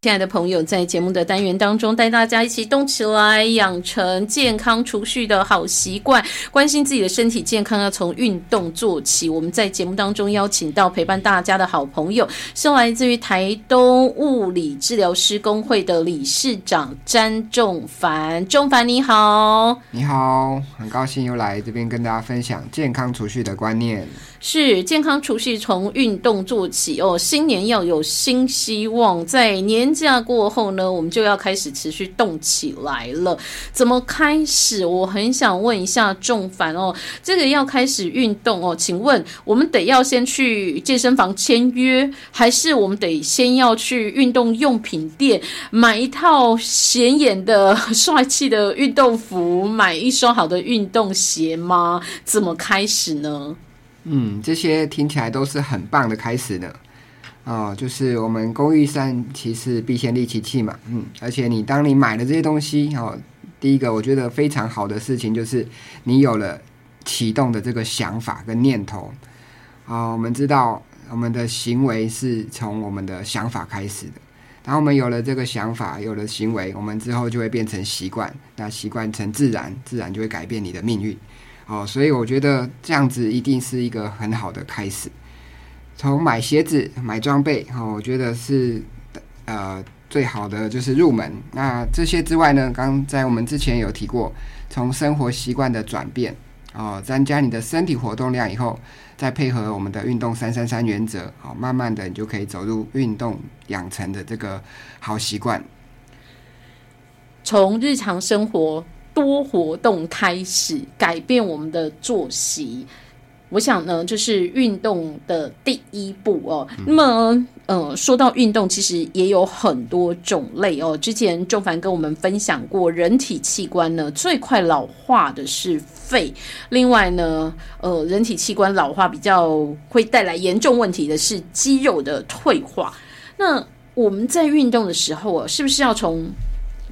亲爱的朋友，在节目的单元当中，带大家一起动起来，养成健康储蓄的好习惯。关心自己的身体健康，要从运动做起。我们在节目当中邀请到陪伴大家的好朋友，是来自于台东物理治疗师工会的理事长詹仲凡。仲凡，你好！你好，很高兴又来这边跟大家分享健康储蓄的观念。是健康储蓄从运动做起哦，新年要有新希望。在年假过后呢，我们就要开始持续动起来了。怎么开始？我很想问一下仲凡哦，这个要开始运动哦，请问我们得要先去健身房签约，还是我们得先要去运动用品店买一套显眼的帅气的运动服，买一双好的运动鞋吗？怎么开始呢？嗯，这些听起来都是很棒的开始呢。哦，就是我们工欲善其事，必先利其器嘛。嗯，而且你当你买了这些东西，哦，第一个我觉得非常好的事情就是你有了启动的这个想法跟念头。啊，我们知道我们的行为是从我们的想法开始的。当我们有了这个想法，有了行为，我们之后就会变成习惯。那习惯成自然，自然就会改变你的命运。哦，所以我觉得这样子一定是一个很好的开始。从买鞋子、买装备，哦，我觉得是呃最好的就是入门。那这些之外呢，刚在我们之前有提过，从生活习惯的转变，哦，增加你的身体活动量以后，再配合我们的运动三三三原则，好，慢慢的你就可以走入运动养成的这个好习惯。从日常生活。多活动开始改变我们的作息，我想呢，就是运动的第一步哦。那么，呃，说到运动，其实也有很多种类哦。之前仲凡跟我们分享过，人体器官呢最快老化的是肺，另外呢，呃，人体器官老化比较会带来严重问题的是肌肉的退化。那我们在运动的时候啊，是不是要从？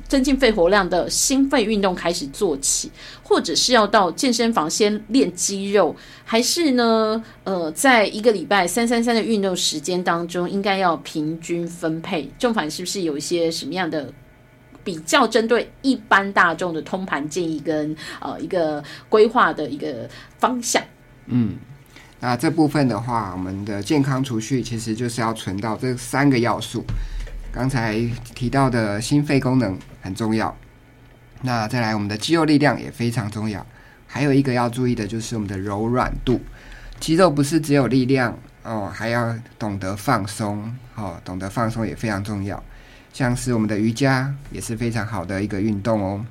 增进肺活量的心肺运动开始做起，或者是要到健身房先练肌肉，还是呢？呃，在一个礼拜三三三的运动时间当中，应该要平均分配。正反是不是有一些什么样的比较针对一般大众的通盘建议跟呃一个规划的一个方向？嗯，那这部分的话，我们的健康储蓄其实就是要存到这三个要素。刚才提到的心肺功能很重要，那再来我们的肌肉力量也非常重要。还有一个要注意的就是我们的柔软度，肌肉不是只有力量哦，还要懂得放松哦，懂得放松也非常重要。像是我们的瑜伽也是非常好的一个运动哦。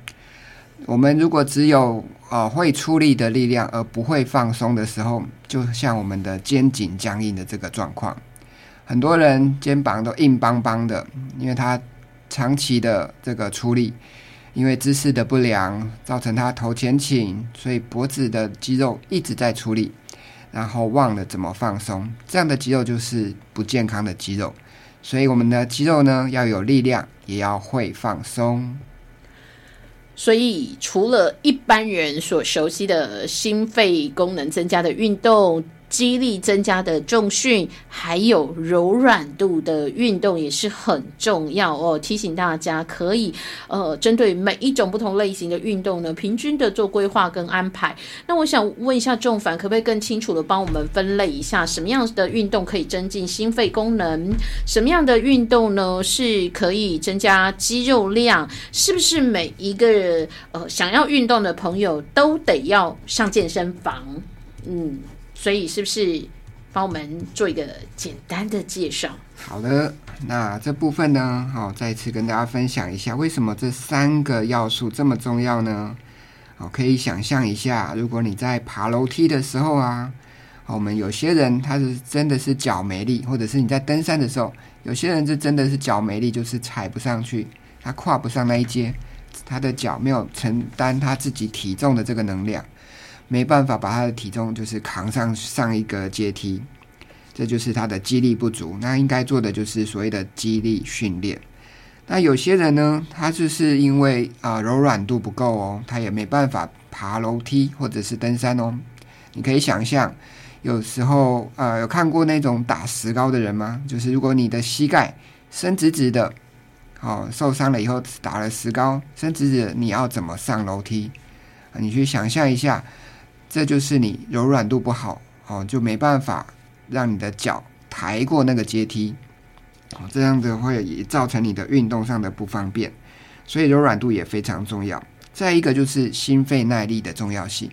我们如果只有呃会出力的力量而不会放松的时候，就像我们的肩颈僵硬的这个状况。很多人肩膀都硬邦邦的，因为他长期的这个出力，因为姿势的不良，造成他头前倾，所以脖子的肌肉一直在出力，然后忘了怎么放松，这样的肌肉就是不健康的肌肉。所以我们的肌肉呢，要有力量，也要会放松。所以除了一般人所熟悉的心肺功能增加的运动。肌力增加的重训，还有柔软度的运动也是很重要哦。提醒大家可以呃，针对每一种不同类型的运动呢，平均的做规划跟安排。那我想问一下仲凡，可不可以更清楚的帮我们分类一下，什么样的运动可以增进心肺功能？什么样的运动呢是可以增加肌肉量？是不是每一个呃想要运动的朋友都得要上健身房？嗯。所以是不是帮我们做一个简单的介绍？好的，那这部分呢，好，再次跟大家分享一下，为什么这三个要素这么重要呢？好，可以想象一下，如果你在爬楼梯的时候啊，我们有些人他是真的是脚没力，或者是你在登山的时候，有些人是真的是脚没力，就是踩不上去，他跨不上那一阶，他的脚没有承担他自己体重的这个能量，没办法把他的体重就是扛上上一个阶梯，这就是他的肌力不足。那应该做的就是所谓的肌力训练。那有些人呢，他就是因为啊柔软度不够哦，他也没办法爬楼梯或者是登山哦。你可以想象。有时候，呃，有看过那种打石膏的人吗？就是如果你的膝盖伸直直的，好受伤了以后打了石膏，伸直直，你要怎么上楼梯？你去想象一下，这就是你柔软度不好，哦，就没办法让你的脚抬过那个阶梯，哦，这样子会也造成你的运动上的不方便，所以柔软度也非常重要。再一个就是心肺耐力的重要性。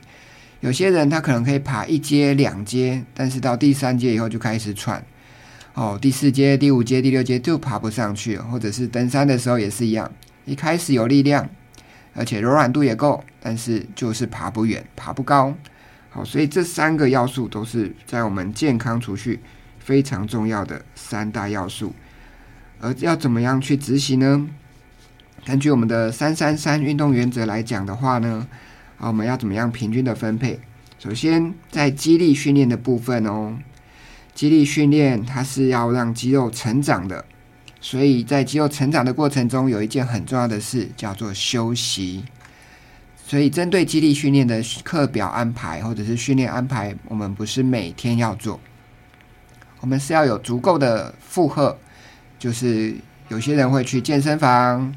有些人他可能可以爬一阶两阶，但是到第三阶以后就开始喘，哦，第四阶、第五阶、第六阶就爬不上去，或者是登山的时候也是一样，一开始有力量，而且柔软度也够，但是就是爬不远、爬不高。好，所以这三个要素都是在我们健康储蓄非常重要的三大要素。而要怎么样去执行呢？根据我们的三三三运动原则来讲的话呢？好，我们要怎么样平均的分配？首先，在肌力训练的部分哦，肌力训练它是要让肌肉成长的，所以在肌肉成长的过程中，有一件很重要的事叫做休息。所以，针对肌力训练的课表安排或者是训练安排，我们不是每天要做，我们是要有足够的负荷。就是有些人会去健身房。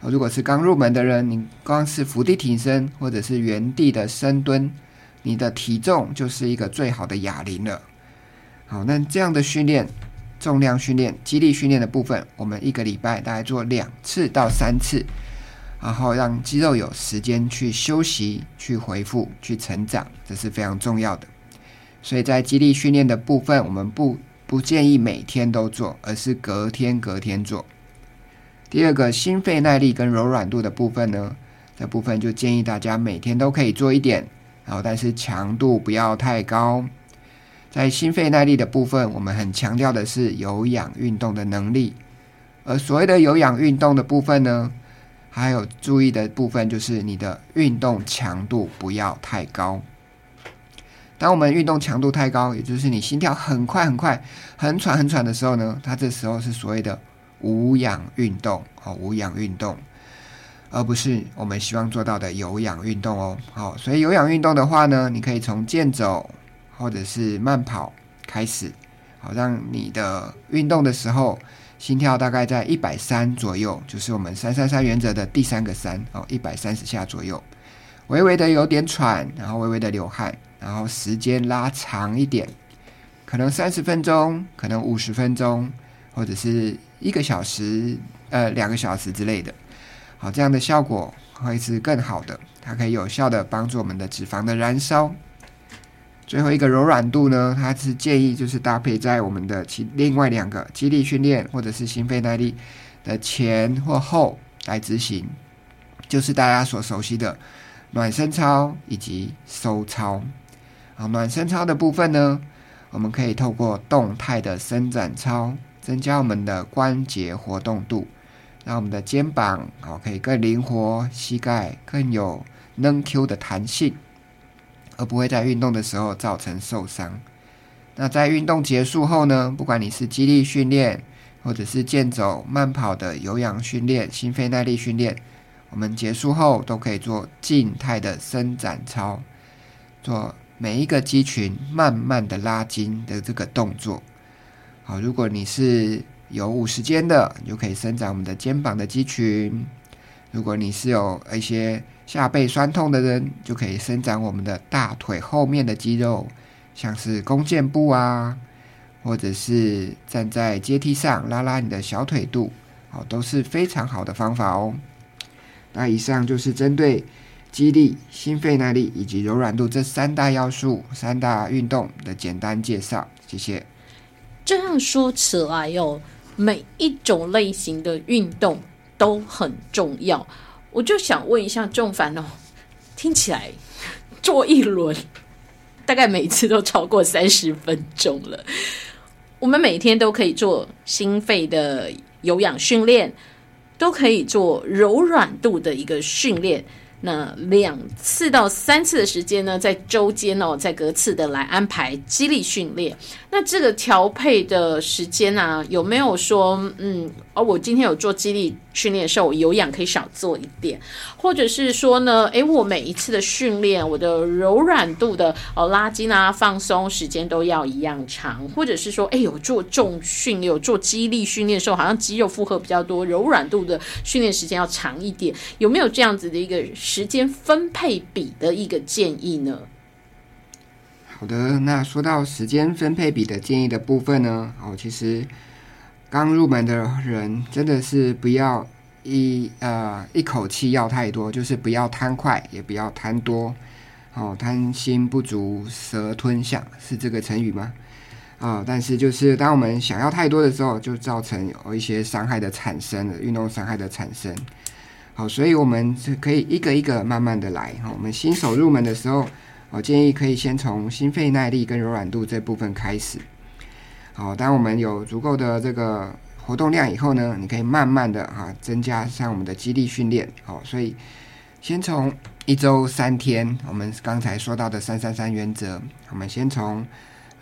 如果是刚入门的人，你光是伏地挺身或者是原地的深蹲，你的体重就是一个最好的哑铃了。好，那这样的训练，重量训练、肌力训练的部分，我们一个礼拜大概做两次到三次，然后让肌肉有时间去休息、去恢复、去成长，这是非常重要的。所以在肌力训练的部分，我们不不建议每天都做，而是隔天隔天做。第二个心肺耐力跟柔软度的部分呢，这部分就建议大家每天都可以做一点，然后但是强度不要太高。在心肺耐力的部分，我们很强调的是有氧运动的能力，而所谓的有氧运动的部分呢，还有注意的部分就是你的运动强度不要太高。当我们运动强度太高，也就是你心跳很快很快、很喘很喘的时候呢，它这时候是所谓的。无氧运动，好，无氧运动，而不是我们希望做到的有氧运动哦。好，所以有氧运动的话呢，你可以从健走或者是慢跑开始，好，让你的运动的时候心跳大概在一百三左右，就是我们三三三原则的第三个三哦，一百三十下左右，微微的有点喘，然后微微的流汗，然后时间拉长一点，可能三十分钟，可能五十分钟，或者是。一个小时，呃，两个小时之类的，好，这样的效果会是更好的。它可以有效的帮助我们的脂肪的燃烧。最后一个柔软度呢，它是建议就是搭配在我们的其另外两个肌力训练或者是心肺耐力的前或后来执行，就是大家所熟悉的暖身操以及收操。好，暖身操的部分呢，我们可以透过动态的伸展操。增加我们的关节活动度，让我们的肩膀好可以更灵活，膝盖更有能 Q 的弹性，而不会在运动的时候造成受伤。那在运动结束后呢？不管你是肌力训练，或者是健走、慢跑的有氧训练、心肺耐力训练，我们结束后都可以做静态的伸展操，做每一个肌群慢慢的拉筋的这个动作。好，如果你是有五时间的，你就可以伸展我们的肩膀的肌群；如果你是有一些下背酸痛的人，就可以伸展我们的大腿后面的肌肉，像是弓箭步啊，或者是站在阶梯上拉拉你的小腿肚，好，都是非常好的方法哦。那以上就是针对肌力、心肺耐力以及柔软度这三大要素、三大运动的简单介绍，谢谢。这样说起来哟，每一种类型的运动都很重要。我就想问一下仲凡哦，听起来做一轮大概每次都超过三十分钟了。我们每天都可以做心肺的有氧训练，都可以做柔软度的一个训练。那两次到三次的时间呢，在周间哦，再隔次的来安排激励训练。那这个调配的时间啊，有没有说，嗯，哦，我今天有做激励训练的时候，我有氧可以少做一点，或者是说呢，诶，我每一次的训练，我的柔软度的哦拉筋啊、放松时间都要一样长，或者是说，诶，有做重训、有做激励训练的时候，好像肌肉负荷比较多，柔软度的训练时间要长一点，有没有这样子的一个时间分配比的一个建议呢？好的，那说到时间分配比的建议的部分呢，哦，其实刚入门的人真的是不要一呃一口气要太多，就是不要贪快，也不要贪多，哦，贪心不足蛇吞象是这个成语吗？啊，但是就是当我们想要太多的时候，就造成有一些伤害的产生了，运动伤害的产生。好，所以我们是可以一个一个慢慢的来。哈，我们新手入门的时候。我建议可以先从心肺耐力跟柔软度这部分开始。好，当我们有足够的这个活动量以后呢，你可以慢慢的啊增加像我们的肌力训练。好，所以先从一周三天，我们刚才说到的三三三原则，我们先从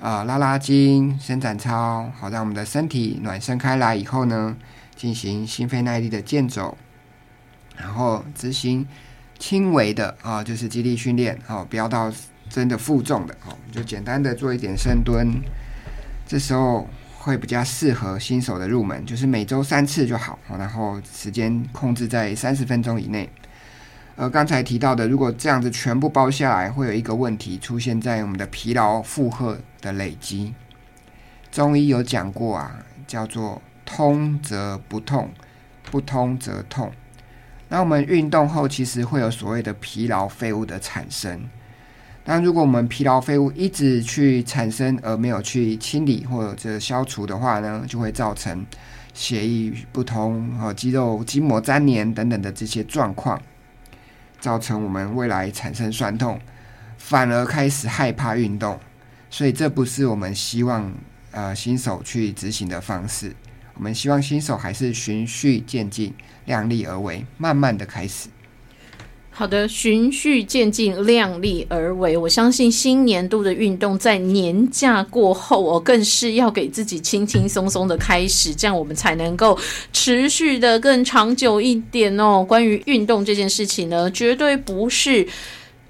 啊拉拉筋、伸展操，好让我们的身体暖身开来以后呢，进行心肺耐力的健走，然后执行。轻微的啊，就是肌力训练哦，不要到真的负重的哦，就简单的做一点深蹲，这时候会比较适合新手的入门，就是每周三次就好，然后时间控制在三十分钟以内。呃，刚才提到的，如果这样子全部包下来，会有一个问题出现在我们的疲劳负荷的累积。中医有讲过啊，叫做通则不痛，不通则痛。那我们运动后，其实会有所谓的疲劳废物的产生。但如果我们疲劳废物一直去产生，而没有去清理或者消除的话呢，就会造成血液不通和肌肉筋膜粘连等等的这些状况，造成我们未来产生酸痛，反而开始害怕运动。所以这不是我们希望呃新手去执行的方式。我们希望新手还是循序渐进。量力而为，慢慢的开始。好的，循序渐进，量力而为。我相信新年度的运动在年假过后哦，更是要给自己轻轻松松的开始，这样我们才能够持续的更长久一点哦。关于运动这件事情呢，绝对不是。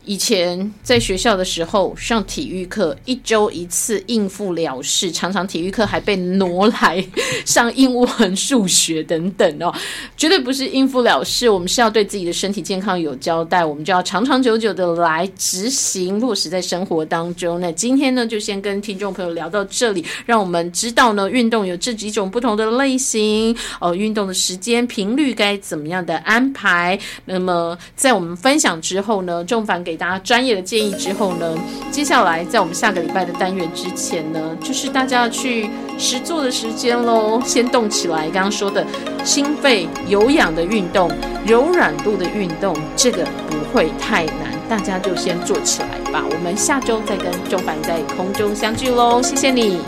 以前在学校的时候上体育课，一周一次应付了事，常常体育课还被挪来上英文、数学等等哦，绝对不是应付了事。我们是要对自己的身体健康有交代，我们就要长长久久的来执行落实在生活当中。那今天呢，就先跟听众朋友聊到这里，让我们知道呢，运动有这几种不同的类型哦，运动的时间频率该怎么样的安排。那么在我们分享之后呢，重返给。给大家专业的建议之后呢，接下来在我们下个礼拜的单元之前呢，就是大家要去实做的时间喽，先动起来。刚刚说的心肺有氧的运动、柔软度的运动，这个不会太难，大家就先做起来吧。我们下周再跟钟凡在空中相聚喽，谢谢你。